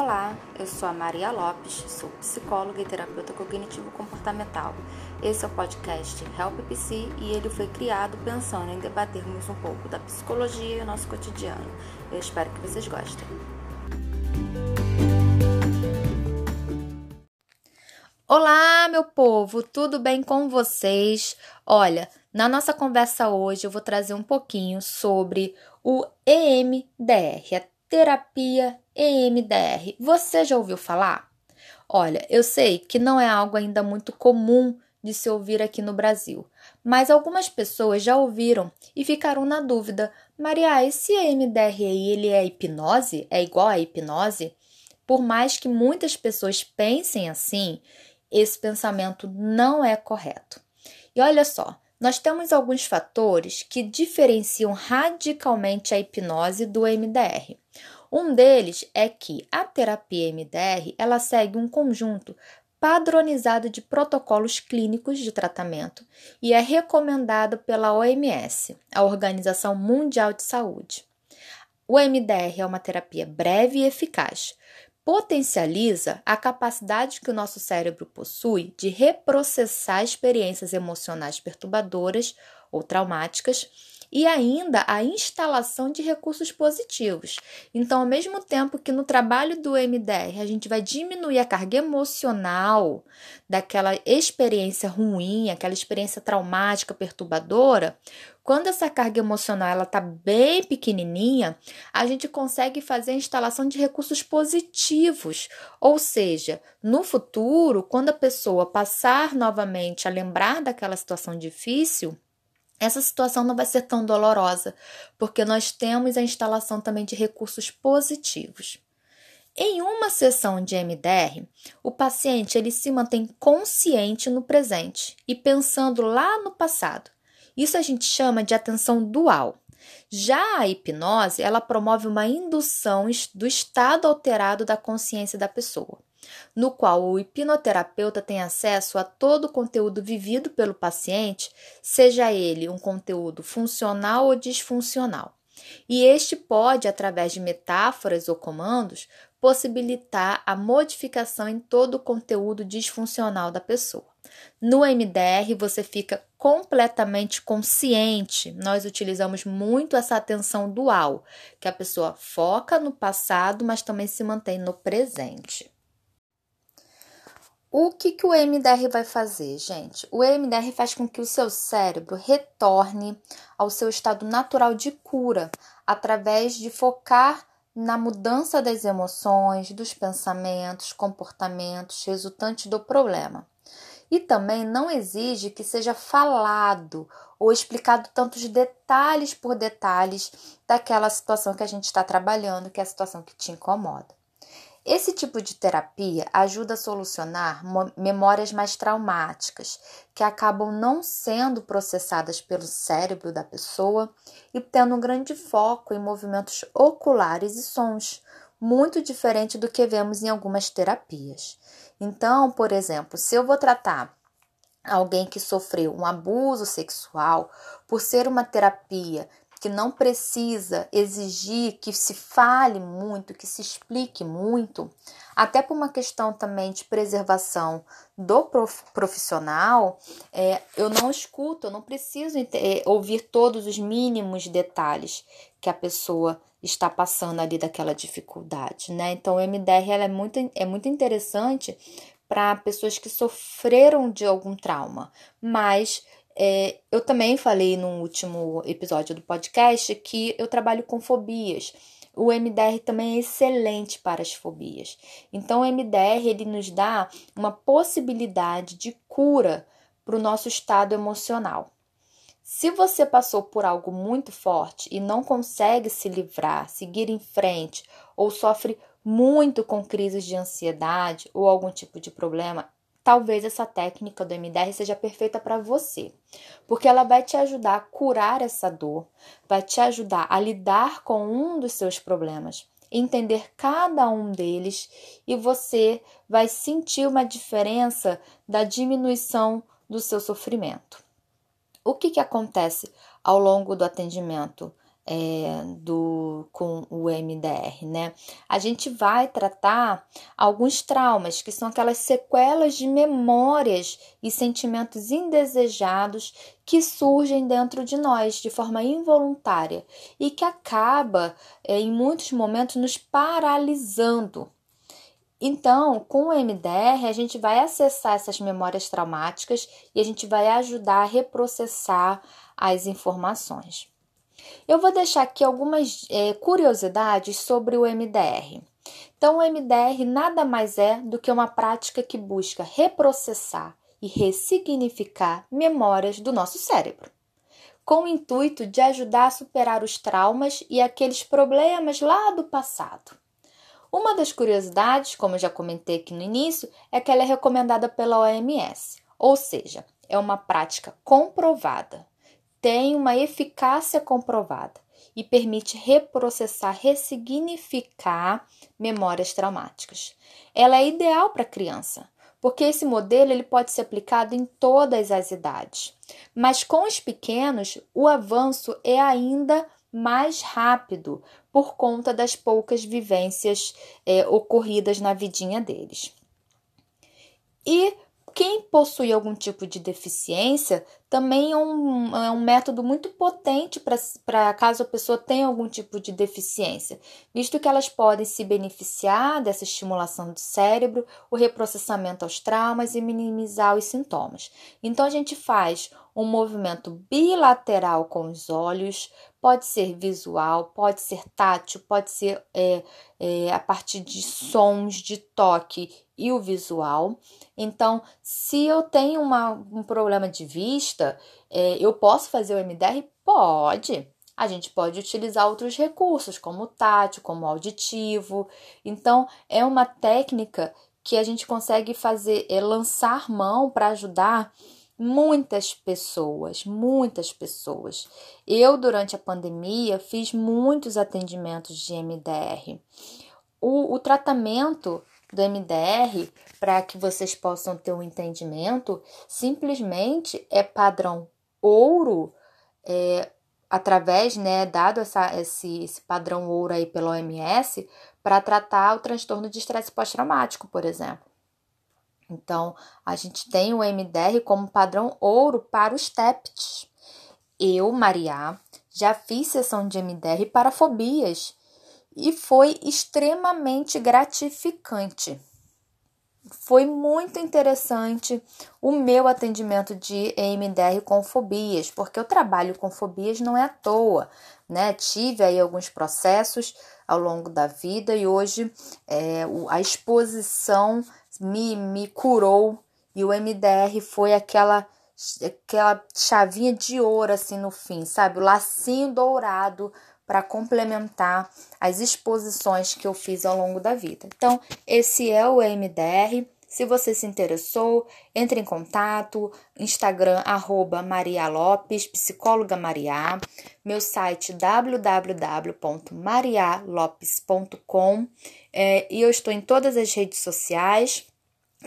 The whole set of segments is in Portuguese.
Olá, eu sou a Maria Lopes, sou psicóloga e terapeuta cognitivo-comportamental. Esse é o podcast Help PC e ele foi criado pensando em debatermos um pouco da psicologia e o nosso cotidiano. Eu espero que vocês gostem. Olá, meu povo, tudo bem com vocês? Olha, na nossa conversa hoje eu vou trazer um pouquinho sobre o EMDR, a terapia EMDR. Você já ouviu falar? Olha, eu sei que não é algo ainda muito comum de se ouvir aqui no Brasil, mas algumas pessoas já ouviram e ficaram na dúvida: Maria, esse EMDR aí, ele é hipnose? É igual a hipnose? Por mais que muitas pessoas pensem assim, esse pensamento não é correto. E olha só, nós temos alguns fatores que diferenciam radicalmente a hipnose do MDR. Um deles é que a terapia MDR ela segue um conjunto padronizado de protocolos clínicos de tratamento e é recomendado pela OMS, a Organização Mundial de Saúde. O MDR é uma terapia breve e eficaz, potencializa a capacidade que o nosso cérebro possui de reprocessar experiências emocionais perturbadoras ou traumáticas e ainda a instalação de recursos positivos. Então, ao mesmo tempo que no trabalho do MDR a gente vai diminuir a carga emocional daquela experiência ruim, aquela experiência traumática, perturbadora, quando essa carga emocional ela tá bem pequenininha, a gente consegue fazer a instalação de recursos positivos, ou seja, no futuro, quando a pessoa passar novamente a lembrar daquela situação difícil, essa situação não vai ser tão dolorosa, porque nós temos a instalação também de recursos positivos. Em uma sessão de MDR, o paciente ele se mantém consciente no presente e pensando lá no passado. Isso a gente chama de atenção dual. Já a hipnose, ela promove uma indução do estado alterado da consciência da pessoa no qual o hipnoterapeuta tem acesso a todo o conteúdo vivido pelo paciente, seja ele um conteúdo funcional ou disfuncional. E este pode, através de metáforas ou comandos, possibilitar a modificação em todo o conteúdo disfuncional da pessoa. No MDR, você fica completamente consciente. Nós utilizamos muito essa atenção dual, que a pessoa foca no passado, mas também se mantém no presente. O que, que o MDR vai fazer, gente? O MDR faz com que o seu cérebro retorne ao seu estado natural de cura através de focar na mudança das emoções, dos pensamentos, comportamentos resultantes do problema. E também não exige que seja falado ou explicado tantos detalhes por detalhes daquela situação que a gente está trabalhando, que é a situação que te incomoda. Esse tipo de terapia ajuda a solucionar memórias mais traumáticas, que acabam não sendo processadas pelo cérebro da pessoa e tendo um grande foco em movimentos oculares e sons, muito diferente do que vemos em algumas terapias. Então, por exemplo, se eu vou tratar alguém que sofreu um abuso sexual, por ser uma terapia que não precisa exigir que se fale muito, que se explique muito, até por uma questão também de preservação do profissional, é, eu não escuto, eu não preciso é, ouvir todos os mínimos detalhes que a pessoa está passando ali daquela dificuldade, né? Então, o MDR é, muito, é muito interessante para pessoas que sofreram de algum trauma, mas é, eu também falei no último episódio do podcast que eu trabalho com fobias. O MDR também é excelente para as fobias. Então, o MDR ele nos dá uma possibilidade de cura para o nosso estado emocional. Se você passou por algo muito forte e não consegue se livrar, seguir em frente, ou sofre muito com crises de ansiedade ou algum tipo de problema, talvez essa técnica do MDR seja perfeita para você, porque ela vai te ajudar a curar essa dor, vai te ajudar a lidar com um dos seus problemas, entender cada um deles e você vai sentir uma diferença da diminuição do seu sofrimento. O que, que acontece ao longo do atendimento é, do, com o MDR, né? A gente vai tratar alguns traumas, que são aquelas sequelas de memórias e sentimentos indesejados que surgem dentro de nós de forma involuntária e que acaba, é, em muitos momentos, nos paralisando. Então, com o MDR, a gente vai acessar essas memórias traumáticas e a gente vai ajudar a reprocessar as informações. Eu vou deixar aqui algumas é, curiosidades sobre o MDR. Então, o MDR nada mais é do que uma prática que busca reprocessar e ressignificar memórias do nosso cérebro, com o intuito de ajudar a superar os traumas e aqueles problemas lá do passado. Uma das curiosidades, como eu já comentei aqui no início, é que ela é recomendada pela OMS, ou seja, é uma prática comprovada tem uma eficácia comprovada e permite reprocessar, ressignificar memórias traumáticas. Ela é ideal para criança, porque esse modelo ele pode ser aplicado em todas as idades. Mas com os pequenos, o avanço é ainda mais rápido por conta das poucas vivências é, ocorridas na vidinha deles. E quem possui algum tipo de deficiência também é um, é um método muito potente para caso a pessoa tenha algum tipo de deficiência, visto que elas podem se beneficiar dessa estimulação do cérebro, o reprocessamento aos traumas e minimizar os sintomas. Então a gente faz um movimento bilateral com os olhos, pode ser visual, pode ser tátil, pode ser é, é, a partir de sons, de toque e o visual. Então, se eu tenho uma, um problema de vista, é, eu posso fazer o MDR? Pode. A gente pode utilizar outros recursos, como o tátil, como o auditivo. Então, é uma técnica que a gente consegue fazer, é lançar mão para ajudar muitas pessoas, muitas pessoas. Eu, durante a pandemia, fiz muitos atendimentos de MDR. O, o tratamento do MDR, para que vocês possam ter um entendimento, simplesmente é padrão ouro, é, através, né, dado essa, esse, esse padrão ouro aí pela OMS, para tratar o transtorno de estresse pós-traumático, por exemplo. Então, a gente tem o MDR como padrão ouro para os TEPTs. Eu, Maria, já fiz sessão de MDR para fobias e foi extremamente gratificante. Foi muito interessante o meu atendimento de MDR com fobias, porque eu trabalho com fobias não é à toa, né? Tive aí alguns processos ao longo da vida e hoje é, a exposição me, me curou e o MDR foi aquela aquela chavinha de ouro assim no fim, sabe? O lacinho dourado para complementar as exposições que eu fiz ao longo da vida. Então, esse é o MDR. Se você se interessou, entre em contato, Instagram, arroba Maria Lopes, psicóloga Maria, meu site www.marialopes.com é, e eu estou em todas as redes sociais.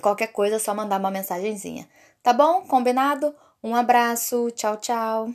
Qualquer coisa é só mandar uma mensagenzinha. Tá bom? Combinado? Um abraço, tchau, tchau.